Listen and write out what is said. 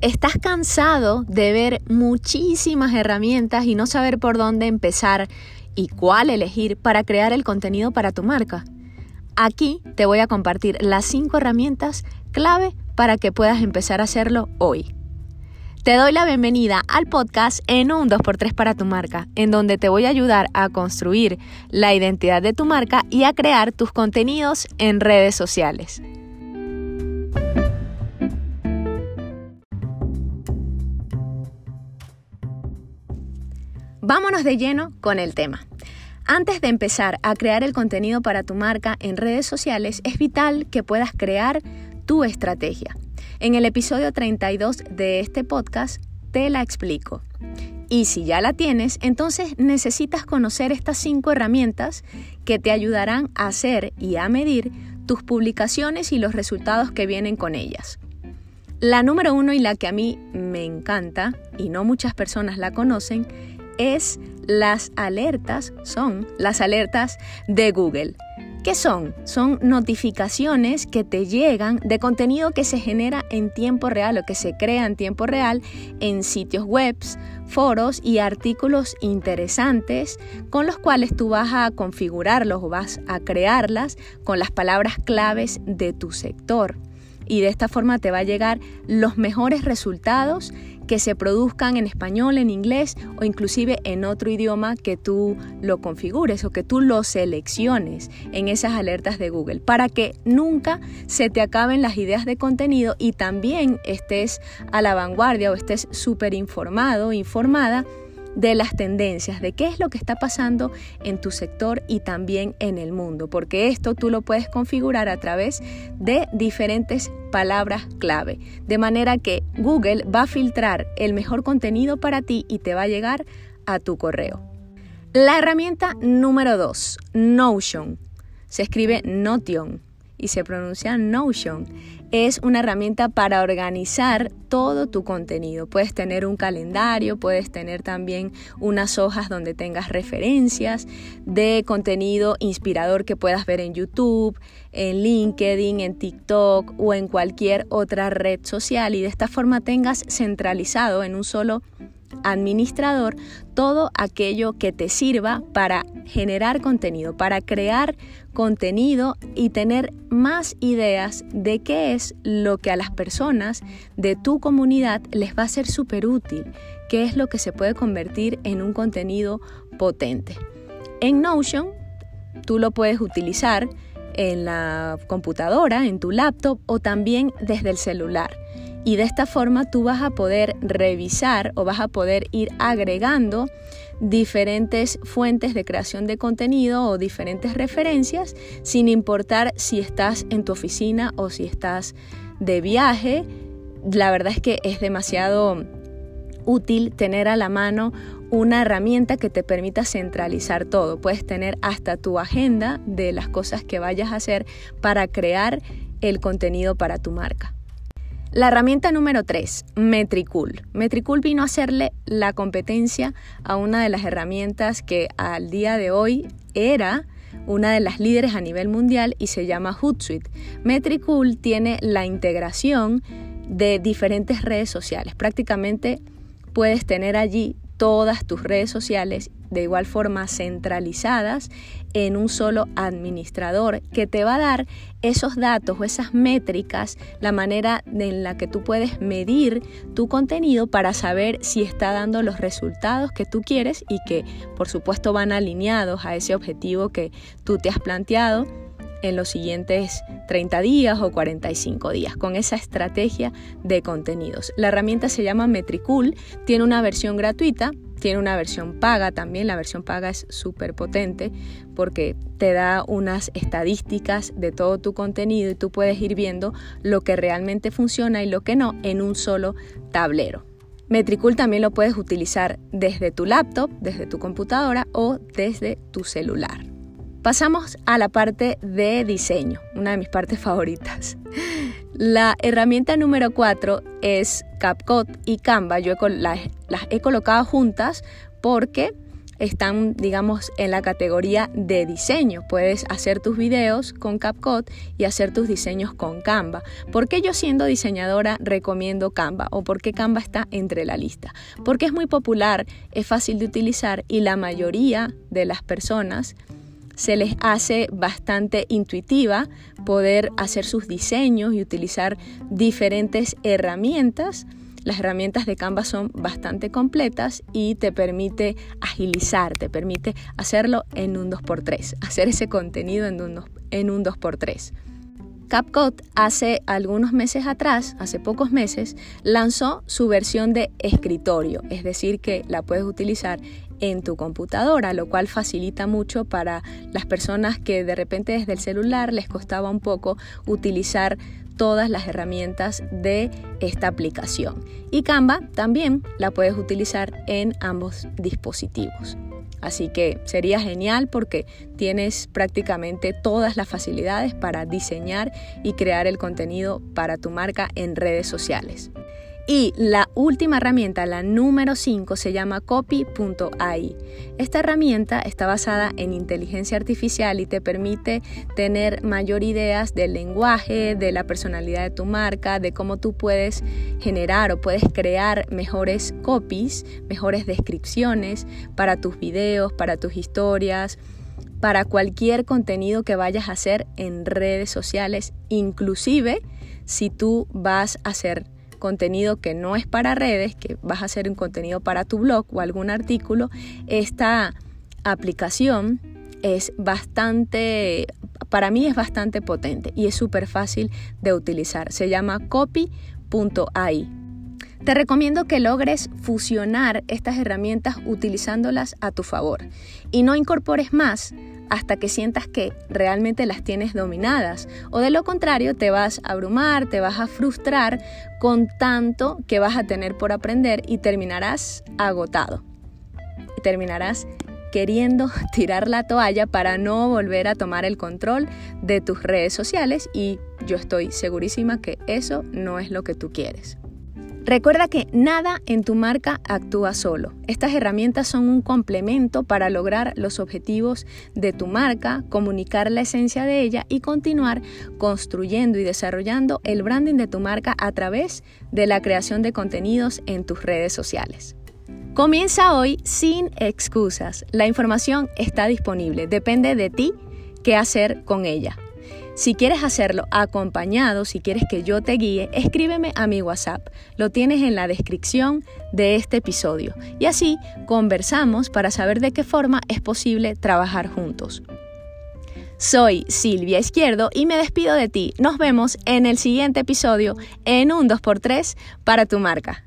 ¿Estás cansado de ver muchísimas herramientas y no saber por dónde empezar y cuál elegir para crear el contenido para tu marca? Aquí te voy a compartir las 5 herramientas clave para que puedas empezar a hacerlo hoy. Te doy la bienvenida al podcast en un 2x3 para tu marca, en donde te voy a ayudar a construir la identidad de tu marca y a crear tus contenidos en redes sociales. Vámonos de lleno con el tema. Antes de empezar a crear el contenido para tu marca en redes sociales, es vital que puedas crear tu estrategia. En el episodio 32 de este podcast te la explico. Y si ya la tienes, entonces necesitas conocer estas cinco herramientas que te ayudarán a hacer y a medir tus publicaciones y los resultados que vienen con ellas. La número uno y la que a mí me encanta, y no muchas personas la conocen, es las alertas, son las alertas de Google. ¿Qué son? Son notificaciones que te llegan de contenido que se genera en tiempo real o que se crea en tiempo real en sitios web, foros y artículos interesantes con los cuales tú vas a configurarlos o vas a crearlas con las palabras claves de tu sector y de esta forma te va a llegar los mejores resultados que se produzcan en español, en inglés o inclusive en otro idioma que tú lo configures o que tú lo selecciones en esas alertas de Google para que nunca se te acaben las ideas de contenido y también estés a la vanguardia o estés súper informado, informada de las tendencias, de qué es lo que está pasando en tu sector y también en el mundo, porque esto tú lo puedes configurar a través de diferentes palabras clave, de manera que Google va a filtrar el mejor contenido para ti y te va a llegar a tu correo. La herramienta número 2, Notion. Se escribe Notion y se pronuncia Notion. Es una herramienta para organizar todo tu contenido. Puedes tener un calendario, puedes tener también unas hojas donde tengas referencias de contenido inspirador que puedas ver en YouTube, en LinkedIn, en TikTok o en cualquier otra red social y de esta forma tengas centralizado en un solo administrador todo aquello que te sirva para generar contenido, para crear contenido y tener más ideas de qué es lo que a las personas de tu comunidad les va a ser súper útil, qué es lo que se puede convertir en un contenido potente. En Notion tú lo puedes utilizar en la computadora, en tu laptop o también desde el celular y de esta forma tú vas a poder revisar o vas a poder ir agregando diferentes fuentes de creación de contenido o diferentes referencias sin importar si estás en tu oficina o si estás de viaje. La verdad es que es demasiado útil tener a la mano una herramienta que te permita centralizar todo. Puedes tener hasta tu agenda de las cosas que vayas a hacer para crear el contenido para tu marca. La herramienta número 3, Metricool. Metricool vino a hacerle la competencia a una de las herramientas que al día de hoy era una de las líderes a nivel mundial y se llama Hootsuite. Metricool tiene la integración de diferentes redes sociales. Prácticamente puedes tener allí todas tus redes sociales de igual forma centralizadas en un solo administrador que te va a dar esos datos o esas métricas, la manera en la que tú puedes medir tu contenido para saber si está dando los resultados que tú quieres y que por supuesto van alineados a ese objetivo que tú te has planteado en los siguientes 30 días o 45 días con esa estrategia de contenidos. La herramienta se llama Metricool, tiene una versión gratuita tiene una versión paga también, la versión paga es súper potente porque te da unas estadísticas de todo tu contenido y tú puedes ir viendo lo que realmente funciona y lo que no en un solo tablero. Metricool también lo puedes utilizar desde tu laptop, desde tu computadora o desde tu celular. Pasamos a la parte de diseño, una de mis partes favoritas. La herramienta número 4 es CapCut y Canva. Yo las he colocado juntas porque están, digamos, en la categoría de diseño. Puedes hacer tus videos con CapCut y hacer tus diseños con Canva. ¿Por qué yo siendo diseñadora recomiendo Canva o por qué Canva está entre la lista? Porque es muy popular, es fácil de utilizar y la mayoría de las personas se les hace bastante intuitiva poder hacer sus diseños y utilizar diferentes herramientas. Las herramientas de Canva son bastante completas y te permite agilizar, te permite hacerlo en un 2x3, hacer ese contenido en un, en un 2x3. CapCut hace algunos meses atrás, hace pocos meses, lanzó su versión de escritorio, es decir, que la puedes utilizar en tu computadora, lo cual facilita mucho para las personas que de repente desde el celular les costaba un poco utilizar todas las herramientas de esta aplicación. Y Canva también la puedes utilizar en ambos dispositivos. Así que sería genial porque tienes prácticamente todas las facilidades para diseñar y crear el contenido para tu marca en redes sociales. Y la última herramienta, la número 5, se llama copy.ai. Esta herramienta está basada en inteligencia artificial y te permite tener mayor ideas del lenguaje, de la personalidad de tu marca, de cómo tú puedes generar o puedes crear mejores copies, mejores descripciones para tus videos, para tus historias para cualquier contenido que vayas a hacer en redes sociales, inclusive si tú vas a hacer contenido que no es para redes, que vas a hacer un contenido para tu blog o algún artículo, esta aplicación es bastante, para mí es bastante potente y es súper fácil de utilizar. Se llama copy.ai. Te recomiendo que logres fusionar estas herramientas utilizándolas a tu favor y no incorpores más hasta que sientas que realmente las tienes dominadas. O de lo contrario, te vas a abrumar, te vas a frustrar con tanto que vas a tener por aprender y terminarás agotado. Y terminarás queriendo tirar la toalla para no volver a tomar el control de tus redes sociales y yo estoy segurísima que eso no es lo que tú quieres. Recuerda que nada en tu marca actúa solo. Estas herramientas son un complemento para lograr los objetivos de tu marca, comunicar la esencia de ella y continuar construyendo y desarrollando el branding de tu marca a través de la creación de contenidos en tus redes sociales. Comienza hoy sin excusas. La información está disponible. Depende de ti qué hacer con ella. Si quieres hacerlo acompañado, si quieres que yo te guíe, escríbeme a mi WhatsApp. Lo tienes en la descripción de este episodio. Y así conversamos para saber de qué forma es posible trabajar juntos. Soy Silvia Izquierdo y me despido de ti. Nos vemos en el siguiente episodio en un 2x3 para tu marca.